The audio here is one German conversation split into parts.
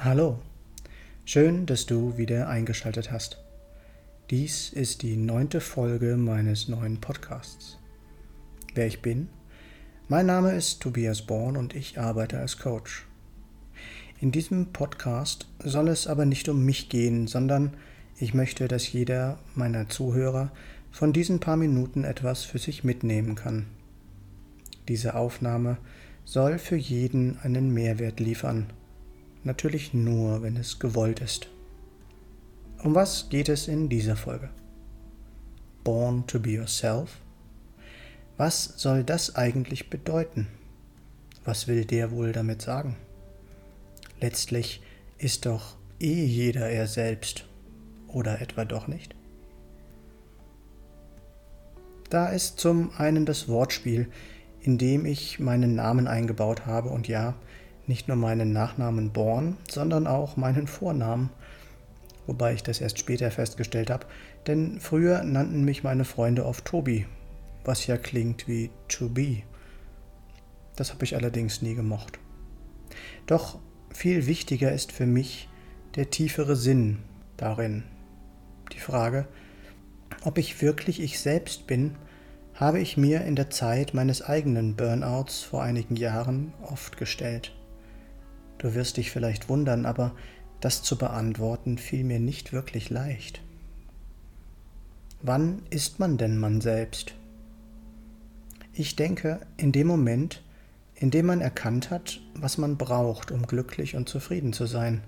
Hallo, schön, dass du wieder eingeschaltet hast. Dies ist die neunte Folge meines neuen Podcasts. Wer ich bin? Mein Name ist Tobias Born und ich arbeite als Coach. In diesem Podcast soll es aber nicht um mich gehen, sondern ich möchte, dass jeder meiner Zuhörer von diesen paar Minuten etwas für sich mitnehmen kann. Diese Aufnahme soll für jeden einen Mehrwert liefern Natürlich nur, wenn es gewollt ist. Um was geht es in dieser Folge? Born to be yourself? Was soll das eigentlich bedeuten? Was will der wohl damit sagen? Letztlich ist doch eh jeder er selbst, oder etwa doch nicht? Da ist zum einen das Wortspiel, in dem ich meinen Namen eingebaut habe und ja, nicht nur meinen Nachnamen Born, sondern auch meinen Vornamen, wobei ich das erst später festgestellt habe, denn früher nannten mich meine Freunde oft Tobi, was ja klingt wie to be. Das habe ich allerdings nie gemocht. Doch viel wichtiger ist für mich der tiefere Sinn darin. Die Frage, ob ich wirklich ich selbst bin, habe ich mir in der Zeit meines eigenen Burnouts vor einigen Jahren oft gestellt. Du wirst dich vielleicht wundern, aber das zu beantworten fiel mir nicht wirklich leicht. Wann ist man denn man selbst? Ich denke, in dem Moment, in dem man erkannt hat, was man braucht, um glücklich und zufrieden zu sein,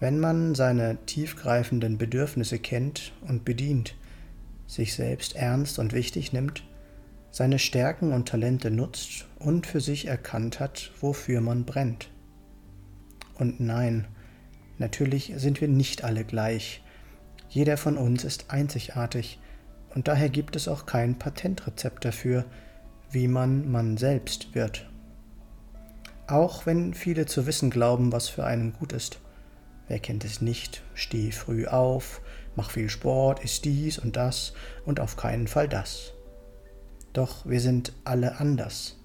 wenn man seine tiefgreifenden Bedürfnisse kennt und bedient, sich selbst ernst und wichtig nimmt, seine Stärken und Talente nutzt und für sich erkannt hat, wofür man brennt. Und nein, natürlich sind wir nicht alle gleich. Jeder von uns ist einzigartig und daher gibt es auch kein Patentrezept dafür, wie man man selbst wird. Auch wenn viele zu wissen glauben, was für einen gut ist. Wer kennt es nicht? Steh früh auf, mach viel Sport, isst dies und das und auf keinen Fall das. Doch wir sind alle anders.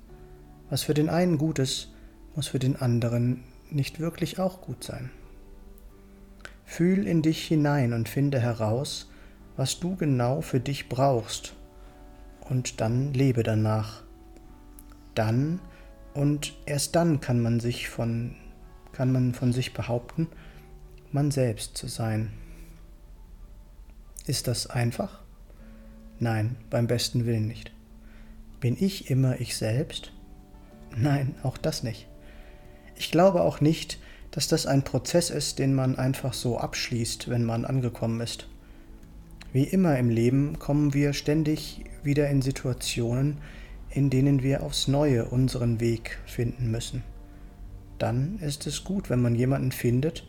Was für den einen gut ist, muss für den anderen nicht wirklich auch gut sein? Fühl in dich hinein und finde heraus, was du genau für dich brauchst, und dann lebe danach. Dann und erst dann kann man sich von kann man von sich behaupten, man selbst zu sein. Ist das einfach? Nein, beim besten Willen nicht. Bin ich immer ich selbst? Nein, auch das nicht. Ich glaube auch nicht, dass das ein Prozess ist, den man einfach so abschließt, wenn man angekommen ist. Wie immer im Leben kommen wir ständig wieder in Situationen, in denen wir aufs Neue unseren Weg finden müssen. Dann ist es gut, wenn man jemanden findet,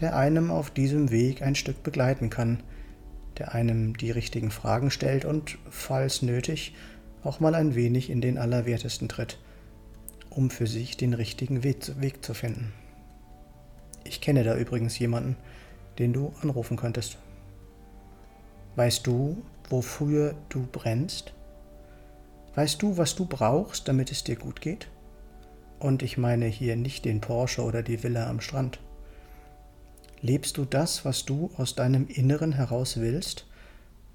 der einem auf diesem Weg ein Stück begleiten kann, der einem die richtigen Fragen stellt und, falls nötig, auch mal ein wenig in den Allerwertesten tritt um für sich den richtigen Weg zu finden. Ich kenne da übrigens jemanden, den du anrufen könntest. Weißt du, wofür du brennst? Weißt du, was du brauchst, damit es dir gut geht? Und ich meine hier nicht den Porsche oder die Villa am Strand. Lebst du das, was du aus deinem Inneren heraus willst?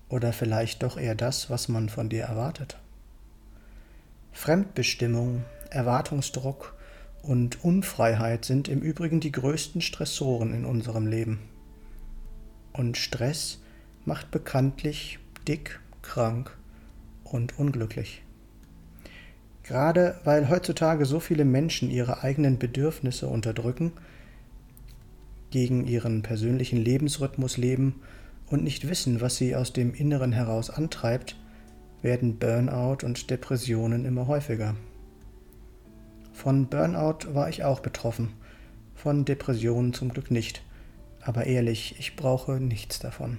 Oder vielleicht doch eher das, was man von dir erwartet? Fremdbestimmung Erwartungsdruck und Unfreiheit sind im Übrigen die größten Stressoren in unserem Leben. Und Stress macht bekanntlich dick, krank und unglücklich. Gerade weil heutzutage so viele Menschen ihre eigenen Bedürfnisse unterdrücken, gegen ihren persönlichen Lebensrhythmus leben und nicht wissen, was sie aus dem Inneren heraus antreibt, werden Burnout und Depressionen immer häufiger. Von Burnout war ich auch betroffen, von Depressionen zum Glück nicht, aber ehrlich, ich brauche nichts davon.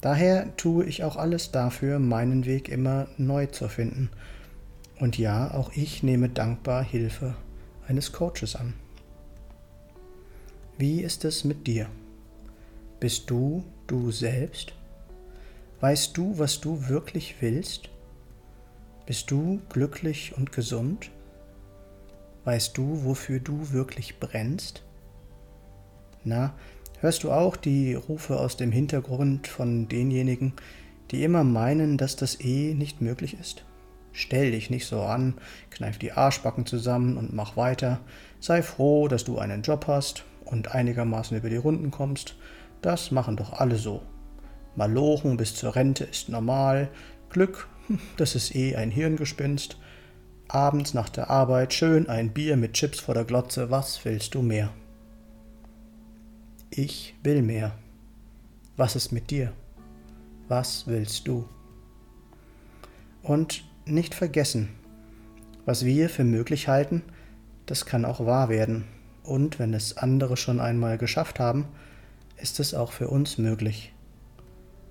Daher tue ich auch alles dafür, meinen Weg immer neu zu finden. Und ja, auch ich nehme dankbar Hilfe eines Coaches an. Wie ist es mit dir? Bist du du selbst? Weißt du, was du wirklich willst? Bist du glücklich und gesund? Weißt du, wofür du wirklich brennst? Na, hörst du auch die Rufe aus dem Hintergrund von denjenigen, die immer meinen, dass das eh nicht möglich ist? Stell dich nicht so an, kneif die Arschbacken zusammen und mach weiter. Sei froh, dass du einen Job hast und einigermaßen über die Runden kommst. Das machen doch alle so. Malochen bis zur Rente ist normal. Glück, das ist eh ein Hirngespinst. Abends nach der Arbeit schön ein Bier mit Chips vor der Glotze. Was willst du mehr? Ich will mehr. Was ist mit dir? Was willst du? Und nicht vergessen, was wir für möglich halten, das kann auch wahr werden. Und wenn es andere schon einmal geschafft haben, ist es auch für uns möglich.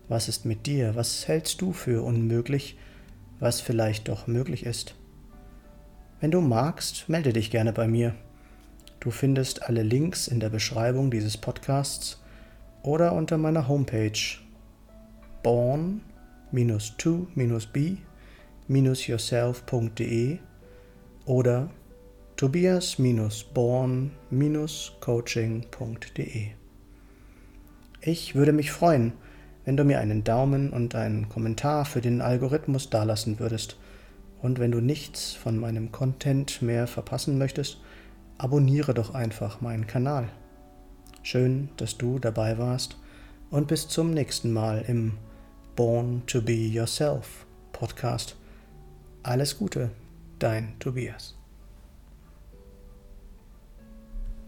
Was ist mit dir? Was hältst du für unmöglich, was vielleicht doch möglich ist? Wenn du magst, melde dich gerne bei mir. Du findest alle Links in der Beschreibung dieses Podcasts oder unter meiner Homepage born-to-be-yourself.de oder tobias-born-coaching.de. Ich würde mich freuen, wenn du mir einen Daumen und einen Kommentar für den Algorithmus dalassen würdest. Und wenn du nichts von meinem Content mehr verpassen möchtest, abonniere doch einfach meinen Kanal. Schön, dass du dabei warst und bis zum nächsten Mal im Born to Be Yourself Podcast. Alles Gute, dein Tobias.